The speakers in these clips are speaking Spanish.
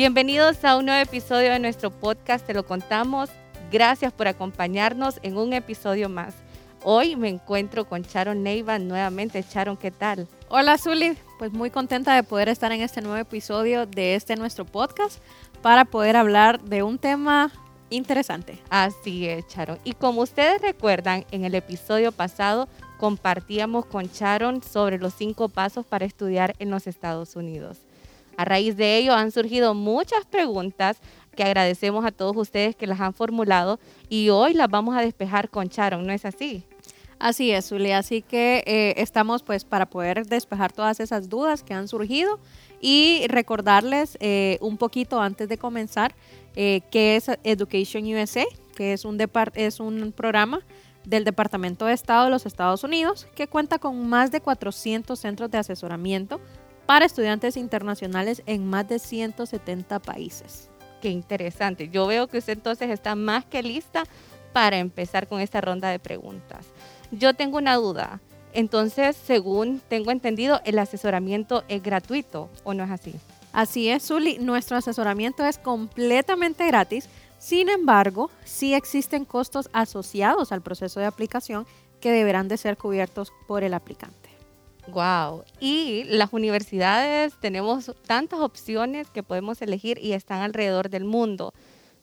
Bienvenidos a un nuevo episodio de nuestro podcast, te lo contamos. Gracias por acompañarnos en un episodio más. Hoy me encuentro con Sharon Neiva nuevamente. Sharon, ¿qué tal? Hola, Zuli. Pues muy contenta de poder estar en este nuevo episodio de este nuestro podcast para poder hablar de un tema interesante. Así es, Sharon. Y como ustedes recuerdan, en el episodio pasado compartíamos con Sharon sobre los cinco pasos para estudiar en los Estados Unidos. A raíz de ello han surgido muchas preguntas que agradecemos a todos ustedes que las han formulado y hoy las vamos a despejar con Sharon, ¿no es así? Así es, Zulia. Así que eh, estamos pues para poder despejar todas esas dudas que han surgido y recordarles eh, un poquito antes de comenzar eh, es Education USA, que es un, es un programa del Departamento de Estado de los Estados Unidos que cuenta con más de 400 centros de asesoramiento para estudiantes internacionales en más de 170 países. Qué interesante. Yo veo que usted entonces está más que lista para empezar con esta ronda de preguntas. Yo tengo una duda. Entonces, según tengo entendido, el asesoramiento es gratuito o no es así? Así es, Zuli. Nuestro asesoramiento es completamente gratis. Sin embargo, sí existen costos asociados al proceso de aplicación que deberán de ser cubiertos por el aplicante. Wow. Y las universidades tenemos tantas opciones que podemos elegir y están alrededor del mundo.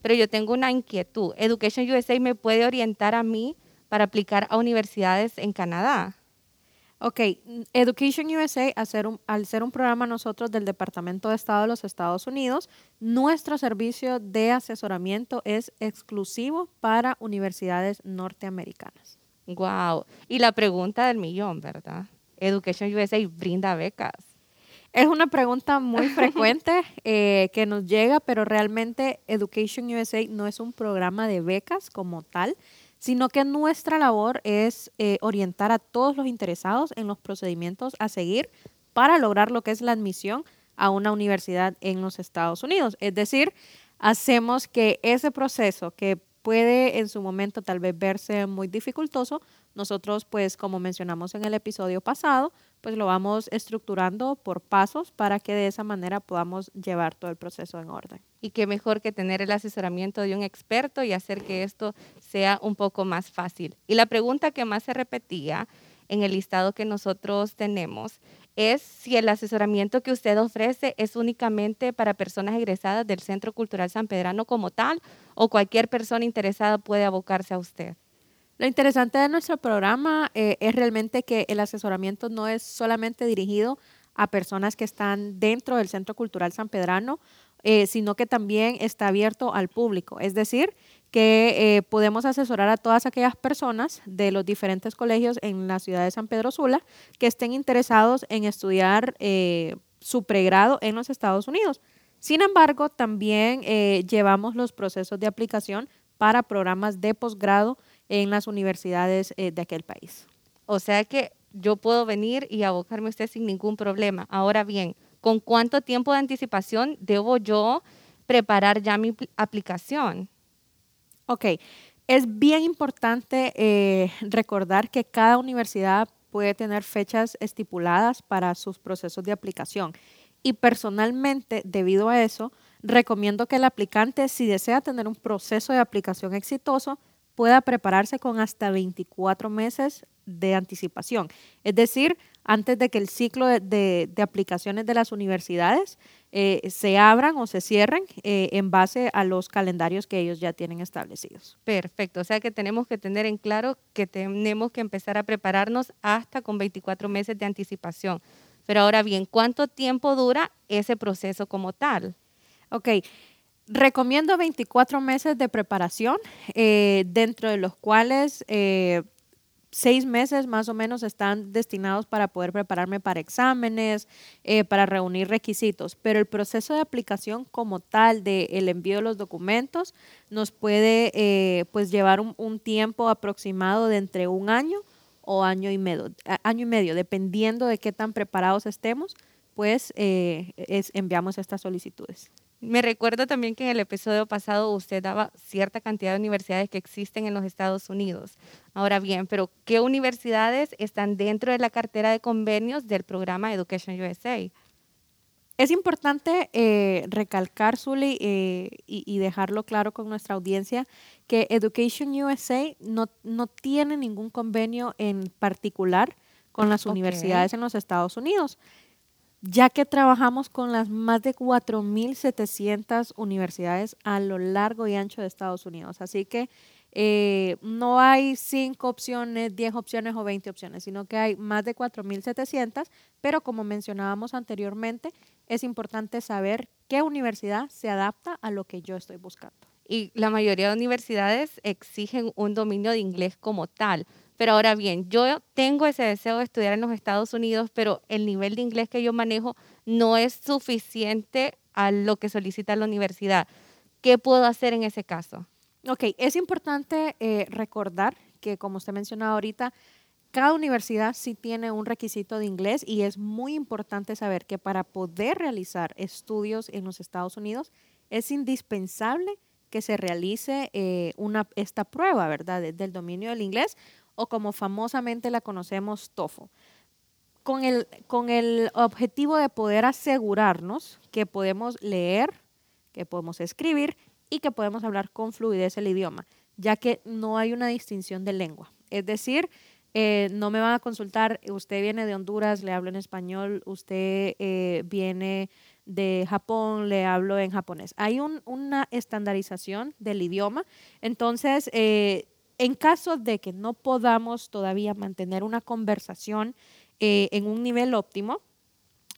Pero yo tengo una inquietud. Education USA me puede orientar a mí para aplicar a universidades en Canadá. Ok, Education USA, un, al ser un programa nosotros del Departamento de Estado de los Estados Unidos, nuestro servicio de asesoramiento es exclusivo para universidades norteamericanas. Wow. Y la pregunta del millón, ¿verdad? Education USA brinda becas? Es una pregunta muy frecuente eh, que nos llega, pero realmente Education USA no es un programa de becas como tal, sino que nuestra labor es eh, orientar a todos los interesados en los procedimientos a seguir para lograr lo que es la admisión a una universidad en los Estados Unidos. Es decir, hacemos que ese proceso que puede en su momento tal vez verse muy dificultoso, nosotros pues como mencionamos en el episodio pasado, pues lo vamos estructurando por pasos para que de esa manera podamos llevar todo el proceso en orden. Y qué mejor que tener el asesoramiento de un experto y hacer que esto sea un poco más fácil. Y la pregunta que más se repetía en el listado que nosotros tenemos es si el asesoramiento que usted ofrece es únicamente para personas egresadas del Centro Cultural San Pedrano como tal o cualquier persona interesada puede abocarse a usted. Lo interesante de nuestro programa eh, es realmente que el asesoramiento no es solamente dirigido a personas que están dentro del Centro Cultural San Pedrano, eh, sino que también está abierto al público. Es decir, que eh, podemos asesorar a todas aquellas personas de los diferentes colegios en la ciudad de San Pedro Sula que estén interesados en estudiar eh, su pregrado en los Estados Unidos. Sin embargo, también eh, llevamos los procesos de aplicación para programas de posgrado en las universidades de aquel país. O sea que yo puedo venir y abocarme a usted sin ningún problema. Ahora bien, ¿con cuánto tiempo de anticipación debo yo preparar ya mi aplicación? Ok, es bien importante eh, recordar que cada universidad puede tener fechas estipuladas para sus procesos de aplicación. Y personalmente, debido a eso, recomiendo que el aplicante, si desea tener un proceso de aplicación exitoso, pueda prepararse con hasta 24 meses de anticipación. Es decir, antes de que el ciclo de, aplicaciones de las universidades eh, se abran o se cierren eh, en base a los calendarios que ellos ya tienen establecidos. Perfecto, o sea que tenemos que tener en claro que tenemos que empezar a prepararnos hasta con 24 meses de anticipación. Pero ahora bien, ¿cuánto tiempo dura ese proceso como tal? Ok, recomiendo 24 meses de preparación, eh, dentro de los cuales seis meses más o menos están destinados para poder prepararme para exámenes, eh, para reunir requisitos, pero el proceso de aplicación como tal del el envío de los documentos nos puede eh, pues llevar un, tiempo aproximado de entre un año o año y medio, año y medio dependiendo de qué tan preparados estemos, pues eh, es, enviamos estas solicitudes. Me recuerdo también que en el episodio pasado usted daba cierta cantidad de universidades que existen en los Estados Unidos. Ahora bien, pero ¿qué universidades están dentro de la cartera de convenios del programa Education USA? Es importante eh, recalcar, Zully, eh, y, dejarlo claro con nuestra audiencia, que Education USA no, no tiene ningún convenio en particular con las universidades en los Estados Unidos ya que trabajamos con las más de 4.700 universidades a lo largo y ancho de Estados Unidos. Así que eh, no hay cinco opciones, 10 opciones o 20 opciones, sino que hay más de 4.700, pero como mencionábamos anteriormente, es importante saber qué universidad se adapta a lo que yo estoy buscando. Y la mayoría de universidades exigen un dominio de inglés como tal. Pero ahora bien, yo tengo ese deseo de estudiar en los Estados Unidos, pero el nivel de inglés que yo manejo no es suficiente a lo que solicita la universidad. ¿Qué puedo hacer en ese caso? Ok, es importante eh, recordar que, como usted mencionaba ahorita, cada universidad sí tiene un requisito de inglés y es muy importante saber que para poder realizar estudios en los Estados Unidos es indispensable que se realice eh, una, esta prueba, ¿verdad?, del dominio del inglés o como famosamente la conocemos, TOEFL. Con el, con el objetivo de poder asegurarnos que podemos leer, que podemos escribir y que podemos hablar con fluidez el idioma, ya que no hay una distinción de lengua. Es decir, eh, no me van a consultar, usted viene de Honduras, le hablo en español, usted eh, viene de Japón, le hablo en japonés. Hay una estandarización del idioma, entonces eh, en caso de que no podamos todavía mantener una conversación eh, en un nivel óptimo,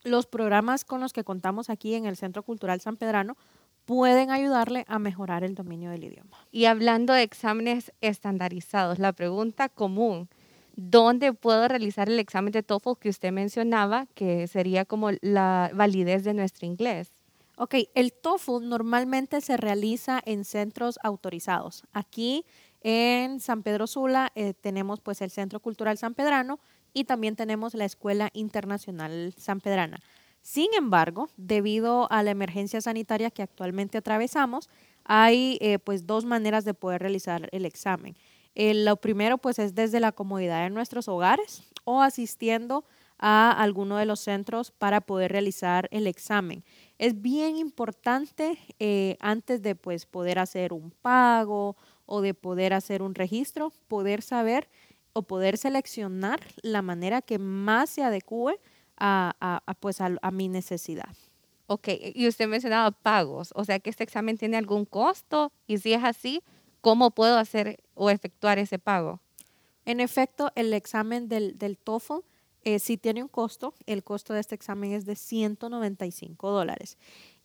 los programas con los que contamos aquí en el Centro Cultural San Pedrano pueden ayudarle a mejorar el dominio del idioma. Y hablando de exámenes estandarizados, la pregunta común, ¿dónde puedo realizar el examen de TOEFL que usted mencionaba, que sería como la validez de nuestro inglés? Ok, el TOEFL normalmente se realiza en centros autorizados. Aquí en San Pedro Sula eh, tenemos pues el Centro Cultural San Pedrano y también tenemos la Escuela Internacional San Pedrana. Sin embargo, debido a la emergencia sanitaria que actualmente atravesamos, hay eh, pues dos maneras de poder realizar el examen. lo primero pues es desde la comodidad de nuestros hogares o asistiendo a alguno de los centros para poder realizar el examen. Es bien importante eh, antes de pues poder hacer un pago o de poder hacer un registro, poder saber o poder seleccionar la manera que más se adecue a, pues a, mi necesidad. Ok, y usted mencionaba pagos, o sea que este examen tiene algún costo y si es así, ¿cómo puedo hacer o efectuar ese pago? En efecto, el examen del, del TOEFL eh, sí tiene un costo, el costo de este examen es de 195 dólares.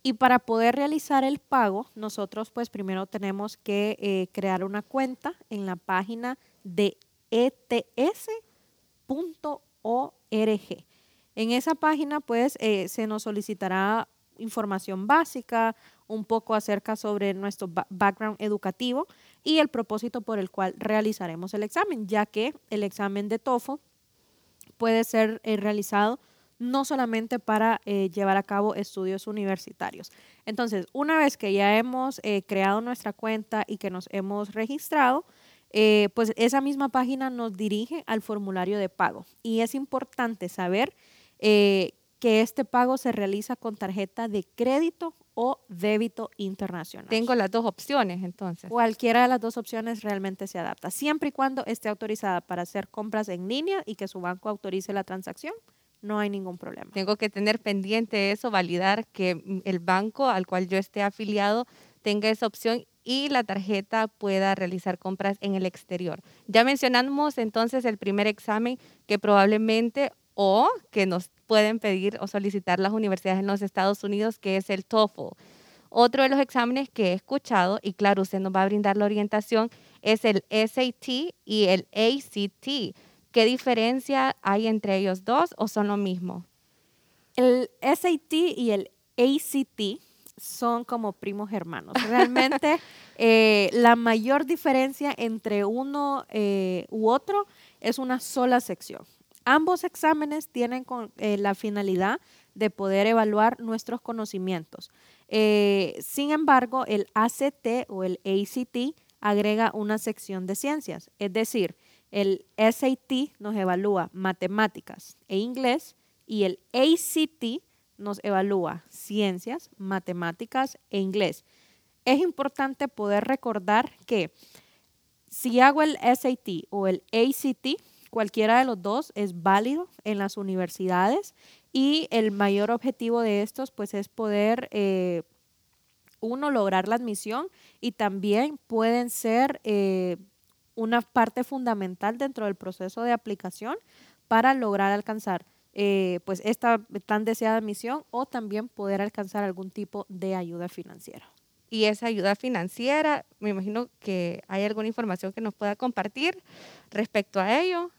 Y para poder realizar el pago, nosotros pues primero tenemos que eh, crear una cuenta en la página de ets.org. En esa página pues eh, se nos solicitará información básica, un poco acerca sobre nuestro background educativo y el propósito por el cual realizaremos el examen, ya que el examen de TOEFL puede ser eh, realizado no solamente para eh, llevar a cabo estudios universitarios. Entonces, una vez que ya hemos eh, creado nuestra cuenta y que nos hemos registrado, eh, pues esa misma página nos dirige al formulario de pago. Y es importante saber que este pago se realiza con tarjeta de crédito o débito internacional. Tengo las dos opciones entonces. Cualquiera de las dos opciones realmente se adapta, siempre y cuando esté autorizada para hacer compras en línea y que su banco autorice la transacción no hay ningún problema. Tengo que tener pendiente eso, validar que el banco al cual yo esté afiliado tenga esa opción y la tarjeta pueda realizar compras en el exterior. Ya mencionamos entonces el primer examen que probablemente o que nos pueden pedir o solicitar las universidades en los Estados Unidos, que es el TOEFL. Otro de los exámenes que he escuchado, y claro, usted nos va a brindar la orientación, es el SAT y el ACT. ¿Qué diferencia hay entre ellos dos o son lo mismo? El SAT y el ACT son como primos hermanos. Realmente eh, la mayor diferencia entre uno eh, u otro es una sola sección. Ambos exámenes tienen eh, la finalidad de poder evaluar nuestros conocimientos. sin embargo, el ACT o el ACT agrega una sección de ciencias, es decir, el SAT nos evalúa matemáticas e inglés y el ACT nos evalúa ciencias, matemáticas e inglés. Es importante poder recordar que si hago el SAT o el ACT, cualquiera de los dos es válido en las universidades y el mayor objetivo de estos pues es poder eh, uno lograr la admisión y también pueden ser eh, una parte fundamental dentro del proceso de aplicación para lograr alcanzar eh, pues esta tan deseada misión o también poder alcanzar algún tipo de ayuda financiera. Y esa ayuda financiera, me imagino que hay alguna información que nos pueda compartir respecto a ello.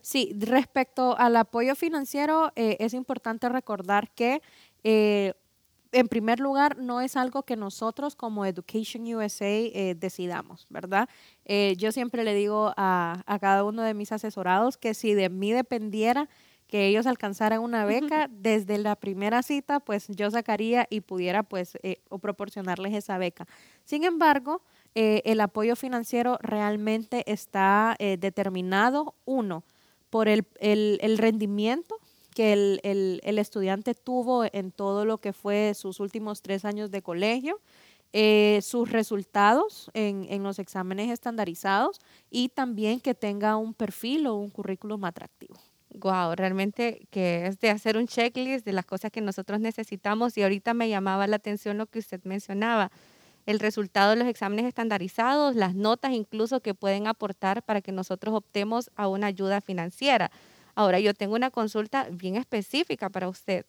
Sí, respecto al apoyo financiero, eh, es importante recordar que eh, en primer lugar, no es algo que nosotros como Education USA decidamos, ¿verdad? yo siempre le digo a, a, cada uno de mis asesorados que si de mí dependiera, que ellos alcanzaran una beca, desde la primera cita, pues yo sacaría y pudiera pues eh, o proporcionarles esa beca. Sin embargo, eh, el apoyo financiero realmente está eh, determinado, uno, por el, rendimiento que el, estudiante tuvo en todo lo que fue sus últimos tres años de colegio, sus resultados en, en, los exámenes estandarizados y también que tenga un perfil o un currículum atractivo. Wow, realmente que es de hacer un checklist de las cosas que nosotros necesitamos y ahorita me llamaba la atención lo que usted mencionaba, el resultado de los exámenes estandarizados, las notas incluso que pueden aportar para que nosotros optemos a una ayuda financiera. Ahora, yo tengo una consulta bien específica para usted.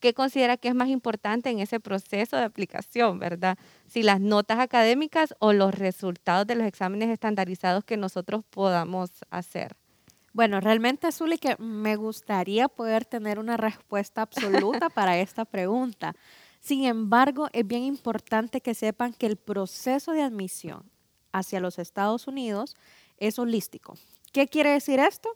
¿Qué considera que es más importante en ese proceso de aplicación, verdad? Si las notas académicas o los resultados de los exámenes estandarizados que nosotros podamos hacer. Bueno, realmente, Zuli, que me gustaría poder tener una respuesta absoluta para esta pregunta. Sin embargo, es bien importante que sepan que el proceso de admisión hacia los Estados Unidos es holístico. ¿Qué quiere decir esto?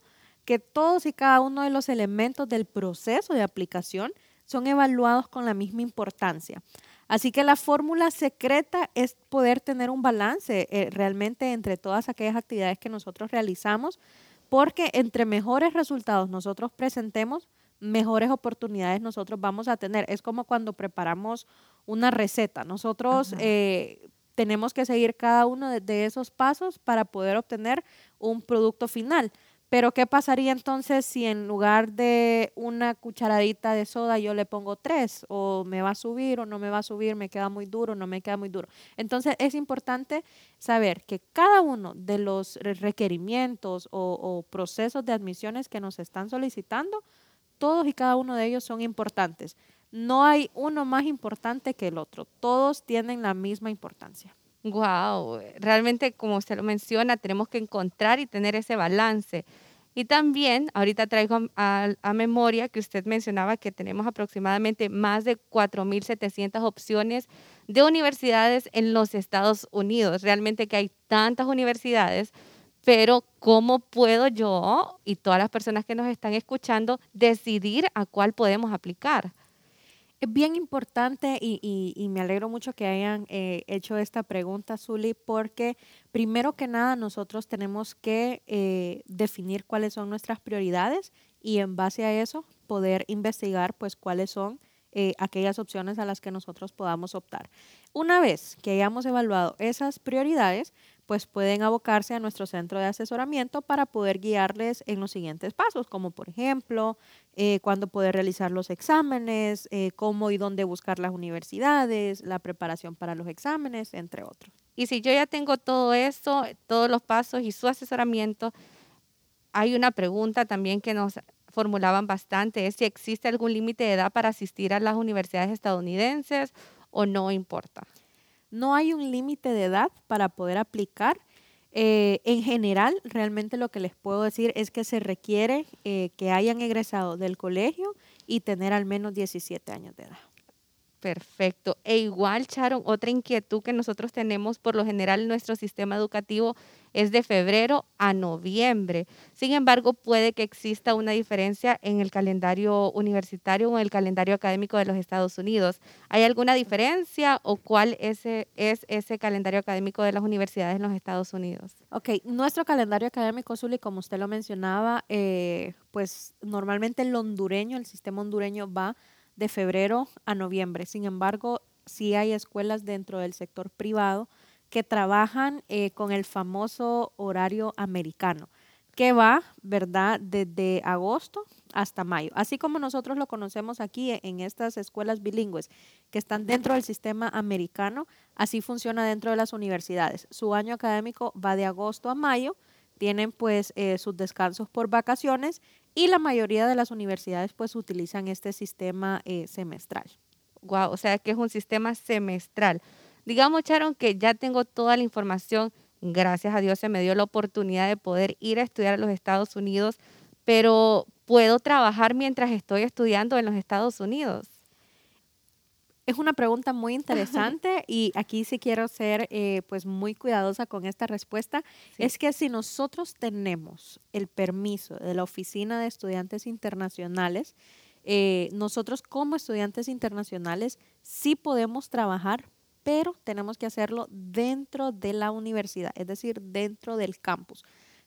Que todos y cada uno de los elementos del proceso de aplicación son evaluados con la misma importancia. Así que la fórmula secreta es poder tener un balance eh, realmente entre todas aquellas actividades que nosotros realizamos porque entre mejores resultados nosotros presentemos, mejores oportunidades nosotros vamos a tener. Es como cuando preparamos una receta. Nosotros eh, tenemos que seguir cada uno de, esos pasos para poder obtener un producto final. Pero ¿qué pasaría entonces si en lugar de una cucharadita de soda yo le pongo tres? ¿O me va a subir o no me va a subir? ¿Me queda muy duro no me queda muy duro? Entonces es importante saber que cada uno de los requerimientos o, o procesos de admisiones que nos están solicitando, todos y cada uno de ellos son importantes. No hay uno más importante que el otro. Todos tienen la misma importancia. Wow, realmente como usted lo menciona, tenemos que encontrar y tener ese balance. Y también, ahorita traigo a, memoria que usted mencionaba que tenemos aproximadamente más de 4.700 opciones de universidades en los Estados Unidos. Realmente que hay tantas universidades, pero ¿cómo puedo yo y todas las personas que nos están escuchando decidir a cuál podemos aplicar? Es bien importante y, me alegro mucho que hayan eh, hecho esta pregunta, Zuli, porque primero que nada nosotros tenemos que eh, definir cuáles son nuestras prioridades y en base a eso poder investigar pues cuáles son eh, aquellas opciones a las que nosotros podamos optar. Una vez que hayamos evaluado esas prioridades, pues pueden abocarse a nuestro centro de asesoramiento para poder guiarles en los siguientes pasos, como por ejemplo, eh, cuándo poder realizar los exámenes, eh, cómo y dónde buscar las universidades, la preparación para los exámenes, entre otros. Y si yo ya tengo todo eso, todos los pasos y su asesoramiento, hay una pregunta también que nos formulaban bastante, es si existe algún límite de edad para asistir a las universidades estadounidenses o no importa? No hay un límite de edad para poder aplicar. Eh, en general, realmente lo que les puedo decir es que se requiere eh, que hayan egresado del colegio y tener al menos 17 años de edad. Perfecto. E igual, Sharon, otra inquietud que nosotros tenemos, por lo general nuestro sistema educativo es de febrero a noviembre. Sin embargo, puede que exista una diferencia en el calendario universitario o en el calendario académico de los Estados Unidos. ¿Hay alguna diferencia o cuál ese, es ese calendario académico de las universidades en los Estados Unidos? Ok, nuestro calendario académico, Zuli, como usted lo mencionaba, eh, pues normalmente el hondureño, el sistema hondureño va de febrero a noviembre. Sin embargo, sí hay escuelas dentro del sector privado que trabajan eh, con el famoso horario americano, que va, ¿verdad?, desde agosto hasta mayo. Así como nosotros lo conocemos aquí en estas escuelas bilingües que están dentro del sistema americano, así funciona dentro de las universidades. Su año académico va de agosto a mayo, tienen pues eh, sus descansos por vacaciones y la mayoría de las universidades pues utilizan este sistema eh, semestral. Wow, o sea que es un sistema semestral. Digamos, Charon, que ya tengo toda la información, gracias a Dios se me dio la oportunidad de poder ir a estudiar a los Estados Unidos, pero ¿puedo trabajar mientras estoy estudiando en los Estados Unidos? Es una pregunta muy interesante y aquí sí quiero ser eh, pues muy cuidadosa con esta respuesta. Es que si nosotros tenemos el permiso de la Oficina de Estudiantes Internacionales, eh, nosotros como estudiantes internacionales sí podemos trabajar, pero tenemos que hacerlo dentro de la universidad, es decir, dentro del campus.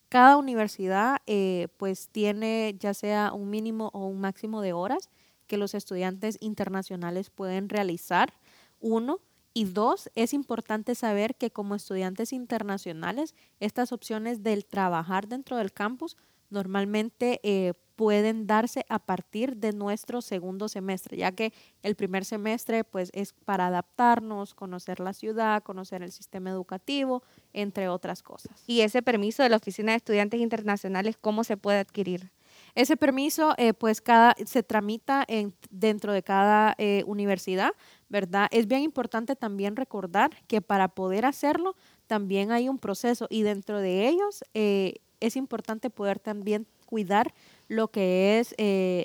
Cada universidad eh, pues tiene ya sea un mínimo o un máximo de horas que los estudiantes internacionales pueden realizar. Uno. Y dos, es importante saber que como estudiantes internacionales, estas opciones del trabajar dentro del campus normalmente eh, pueden darse a partir de nuestro segundo semestre, ya que el primer semestre pues es para adaptarnos, conocer la ciudad, conocer el sistema educativo, entre otras cosas. ¿Y ese permiso de la Oficina de Estudiantes Internacionales cómo se puede adquirir? Ese permiso, eh, pues, cada, se tramita en, dentro de cada eh, universidad, ¿verdad? Es bien importante también recordar que para poder hacerlo también hay un proceso y dentro de ellos eh, es importante poder también cuidar lo que es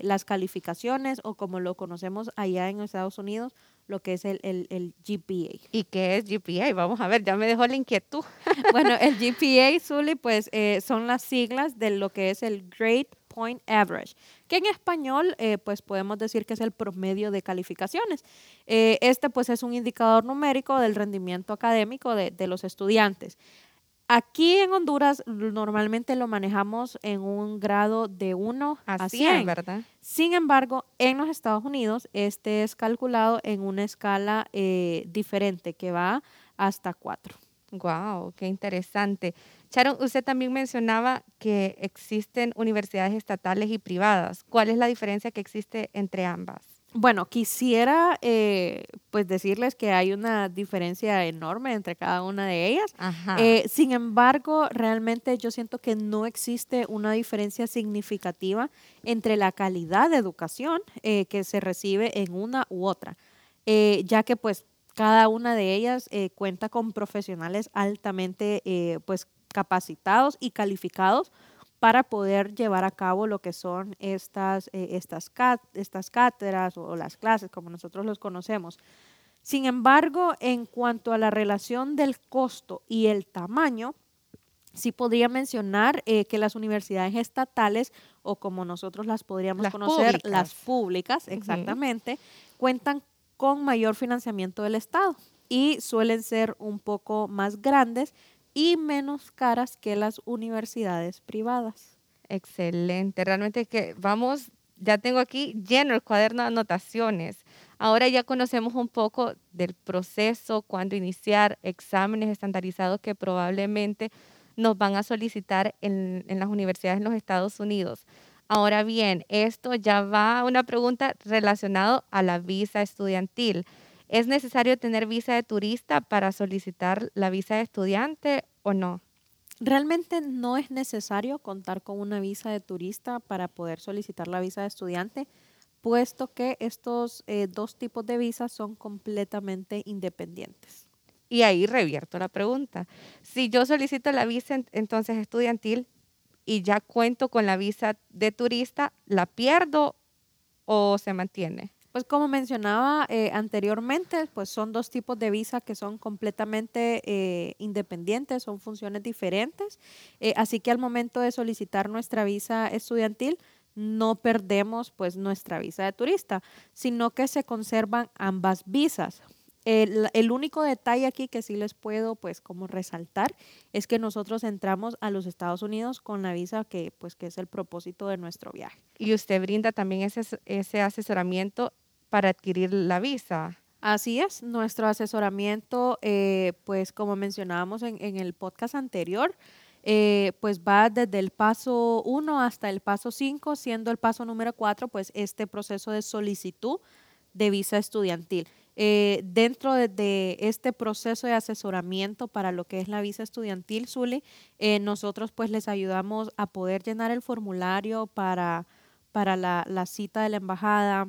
las calificaciones o como lo conocemos allá en Estados Unidos, lo que es el, el, GPA. ¿Y qué es GPA? Vamos a ver, ya me dejó la inquietud. bueno, el GPA, Zully, pues son las siglas de lo que es el Grade Point Average, que en español eh, pues podemos decir que es el promedio de calificaciones. Eh, este pues es un indicador numérico del rendimiento académico de, los estudiantes. Aquí en Honduras normalmente lo manejamos en un grado de 1 a 100, ¿verdad? Sin embargo, en los Estados Unidos este es calculado en una escala eh, diferente que va hasta 4. Wow, qué interesante. Sharon, usted también mencionaba que existen universidades estatales y privadas. ¿Cuál es la diferencia que existe entre ambas? Bueno, quisiera eh, pues decirles que hay una diferencia enorme entre cada una de ellas. Eh, sin embargo, realmente yo siento que no existe una diferencia significativa entre la calidad de educación eh, que se recibe en una u otra, ya que pues cada una de ellas cuenta con profesionales altamente pues capacitados y calificados para poder llevar a cabo lo que son estas, eh, estas, estas cátedras o, las clases, como nosotros los conocemos. Sin embargo, en cuanto a la relación del costo y el tamaño, sí podría mencionar eh, que las universidades estatales, o como nosotros las podríamos conocer, las públicas, exactamente, cuentan con mayor financiamiento del Estado y suelen ser un poco más grandes y menos caras que las universidades privadas. Excelente, realmente que vamos, ya tengo aquí lleno el cuaderno de anotaciones. Ahora ya conocemos un poco del proceso, cuándo iniciar exámenes estandarizados que probablemente nos van a solicitar en, en las universidades en los Estados Unidos. Ahora bien, esto ya va a una pregunta relacionada a la visa estudiantil. ¿Es necesario tener visa de turista para solicitar la visa de estudiante o no? Realmente no es necesario contar con una visa de turista para poder solicitar la visa de estudiante, puesto que estos eh, dos tipos de visas son completamente independientes. Y ahí revierto la pregunta. Si yo solicito la visa entonces estudiantil y ya cuento con la visa de turista, ¿la pierdo o se mantiene? Pues como mencionaba eh, anteriormente, pues son dos tipos de visa que son completamente eh, independientes, son funciones diferentes. Eh, así que al momento de solicitar nuestra visa estudiantil, no perdemos pues nuestra visa de turista, sino que se conservan ambas visas. El, único detalle aquí que sí les puedo pues como resaltar es que nosotros entramos a los Estados Unidos con la visa que pues que es el propósito de nuestro viaje. Y usted brinda también ese, ese asesoramiento para adquirir la visa. Así es, nuestro asesoramiento eh, pues como mencionábamos en, en el podcast anterior, eh, pues va desde el paso 1 hasta el paso 5, siendo el paso número 4 pues este proceso de solicitud de visa estudiantil. Eh, dentro de, este proceso de asesoramiento para lo que es la visa estudiantil, Zuli, nosotros pues les ayudamos a poder llenar el formulario para, para la, la cita de la embajada,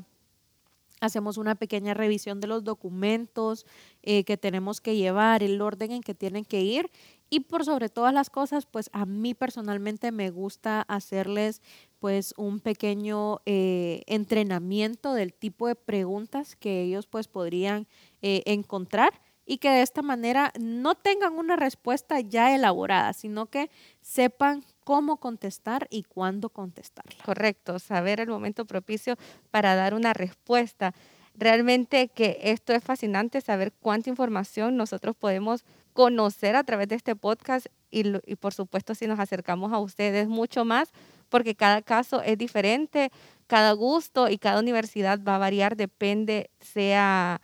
hacemos una pequeña revisión de los documentos eh, que tenemos que llevar, el orden en que tienen que ir. Y por sobre todas las cosas, pues a mí personalmente me gusta hacerles pues un pequeño eh, entrenamiento del tipo de preguntas que ellos pues podrían eh, encontrar y que de esta manera no tengan una respuesta ya elaborada, sino que sepan cómo contestar y cuándo contestarla. Correcto, saber el momento propicio para dar una respuesta. Realmente que esto es fascinante, saber cuánta información nosotros podemos conocer a través de este podcast y, y por supuesto si nos acercamos a ustedes mucho más porque cada caso es diferente, cada gusto y cada universidad va a variar, depende sea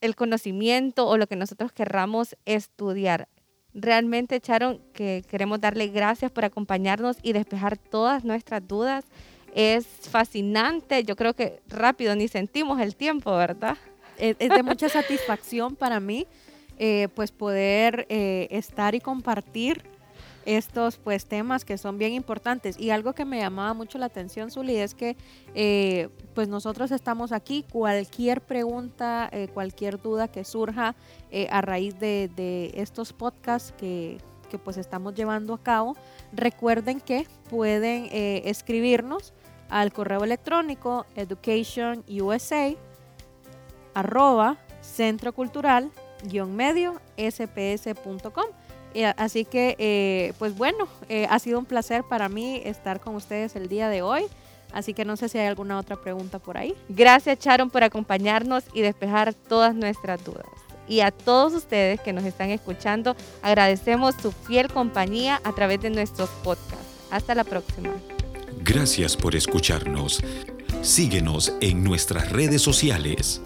el conocimiento o lo que nosotros querramos estudiar. Realmente, Charon, que queremos darle gracias por acompañarnos y despejar todas nuestras dudas. Es fascinante, yo creo que rápido ni sentimos el tiempo, ¿verdad? Es, de mucha satisfacción para mí, eh, pues poder eh, estar y compartir estos pues temas que son bien importantes. Y algo que me llamaba mucho la atención Zuli es que eh, pues nosotros estamos aquí. Cualquier pregunta eh, cualquier duda que surja eh, a raíz de, estos podcasts que, que, pues estamos llevando a cabo recuerden que pueden escribirnos al correo electrónico educationusa arroba centro cultural medio sps.com eh, así que, eh, pues bueno, eh, ha sido un placer para mí estar con ustedes el día de hoy. Así que no sé si hay alguna otra pregunta por ahí. Gracias, Sharon, por acompañarnos y despejar todas nuestras dudas. Y a todos ustedes que nos están escuchando, agradecemos su fiel compañía a través de nuestros podcasts. Hasta la próxima. Gracias por escucharnos. Síguenos en nuestras redes sociales.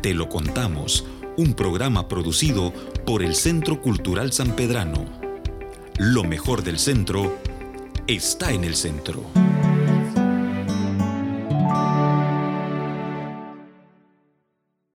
Te lo contamos un programa producido por el Centro Cultural San Pedrano. Lo mejor del centro está en el centro.